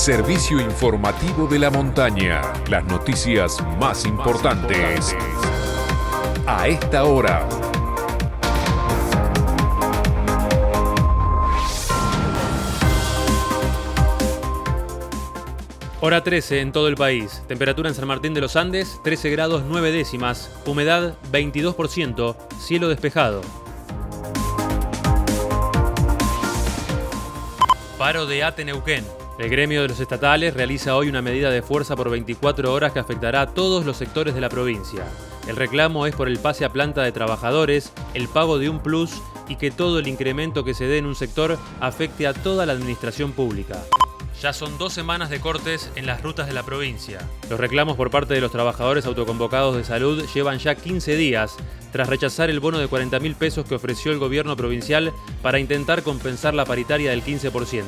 servicio informativo de la montaña. Las noticias más importantes a esta hora. Hora 13 en todo el país. Temperatura en San Martín de los Andes 13 grados 9 décimas. Humedad 22%. Cielo despejado. Paro de ATE Neuquén. El gremio de los estatales realiza hoy una medida de fuerza por 24 horas que afectará a todos los sectores de la provincia. El reclamo es por el pase a planta de trabajadores, el pago de un plus y que todo el incremento que se dé en un sector afecte a toda la administración pública. Ya son dos semanas de cortes en las rutas de la provincia. Los reclamos por parte de los trabajadores autoconvocados de salud llevan ya 15 días, tras rechazar el bono de 40 mil pesos que ofreció el gobierno provincial para intentar compensar la paritaria del 15%.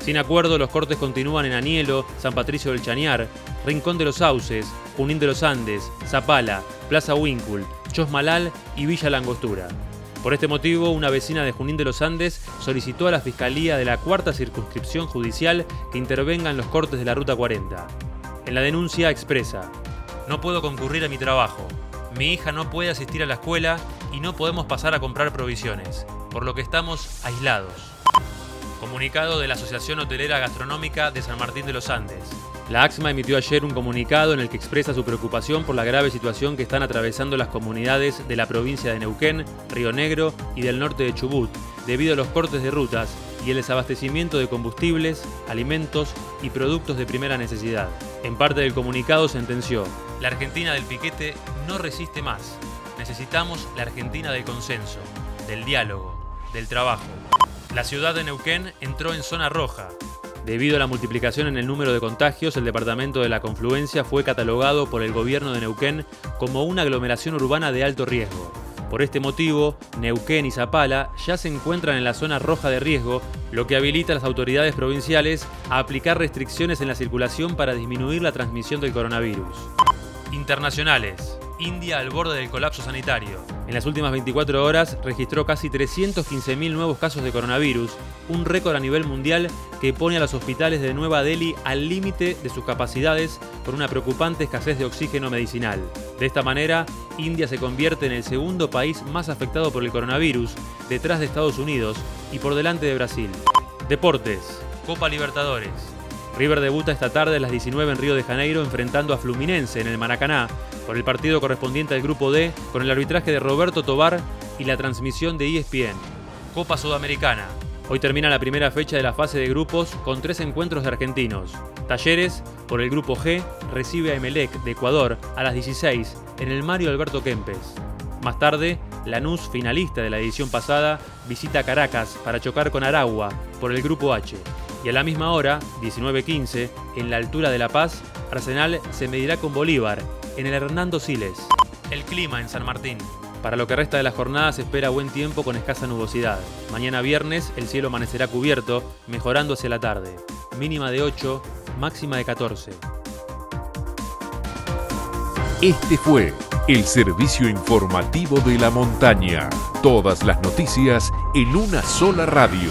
Sin acuerdo, los cortes continúan en Anielo, San Patricio del Chañar, Rincón de los Sauces, Junín de los Andes, Zapala, Plaza Huíncul, Chosmalal y Villa Langostura. Por este motivo, una vecina de Junín de los Andes solicitó a la Fiscalía de la Cuarta Circunscripción Judicial que intervenga en los cortes de la Ruta 40. En la denuncia expresa, no puedo concurrir a mi trabajo, mi hija no puede asistir a la escuela y no podemos pasar a comprar provisiones, por lo que estamos aislados. Comunicado de la Asociación Hotelera Gastronómica de San Martín de los Andes. La AXMA emitió ayer un comunicado en el que expresa su preocupación por la grave situación que están atravesando las comunidades de la provincia de Neuquén, Río Negro y del norte de Chubut, debido a los cortes de rutas y el desabastecimiento de combustibles, alimentos y productos de primera necesidad. En parte del comunicado sentenció, la Argentina del piquete no resiste más. Necesitamos la Argentina del consenso, del diálogo, del trabajo. La ciudad de Neuquén entró en zona roja, Debido a la multiplicación en el número de contagios, el departamento de la Confluencia fue catalogado por el gobierno de Neuquén como una aglomeración urbana de alto riesgo. Por este motivo, Neuquén y Zapala ya se encuentran en la zona roja de riesgo, lo que habilita a las autoridades provinciales a aplicar restricciones en la circulación para disminuir la transmisión del coronavirus. Internacionales. India al borde del colapso sanitario. En las últimas 24 horas registró casi 315.000 nuevos casos de coronavirus, un récord a nivel mundial que pone a los hospitales de Nueva Delhi al límite de sus capacidades por una preocupante escasez de oxígeno medicinal. De esta manera, India se convierte en el segundo país más afectado por el coronavirus, detrás de Estados Unidos y por delante de Brasil. Deportes. Copa Libertadores. River debuta esta tarde a las 19 en Río de Janeiro enfrentando a Fluminense en el Maracaná por el partido correspondiente al Grupo D con el arbitraje de Roberto Tobar y la transmisión de ESPN. Copa Sudamericana. Hoy termina la primera fecha de la fase de grupos con tres encuentros de argentinos. Talleres, por el Grupo G, recibe a Emelec de Ecuador a las 16 en el Mario Alberto Kempes. Más tarde, Lanús, finalista de la edición pasada, visita Caracas para chocar con Aragua por el Grupo H. Y a la misma hora, 19.15, en la altura de La Paz, Arsenal se medirá con Bolívar, en el Hernando Siles. El clima en San Martín. Para lo que resta de la jornada se espera buen tiempo con escasa nubosidad. Mañana viernes el cielo amanecerá cubierto, mejorando hacia la tarde. Mínima de 8, máxima de 14. Este fue el servicio informativo de la montaña. Todas las noticias en una sola radio.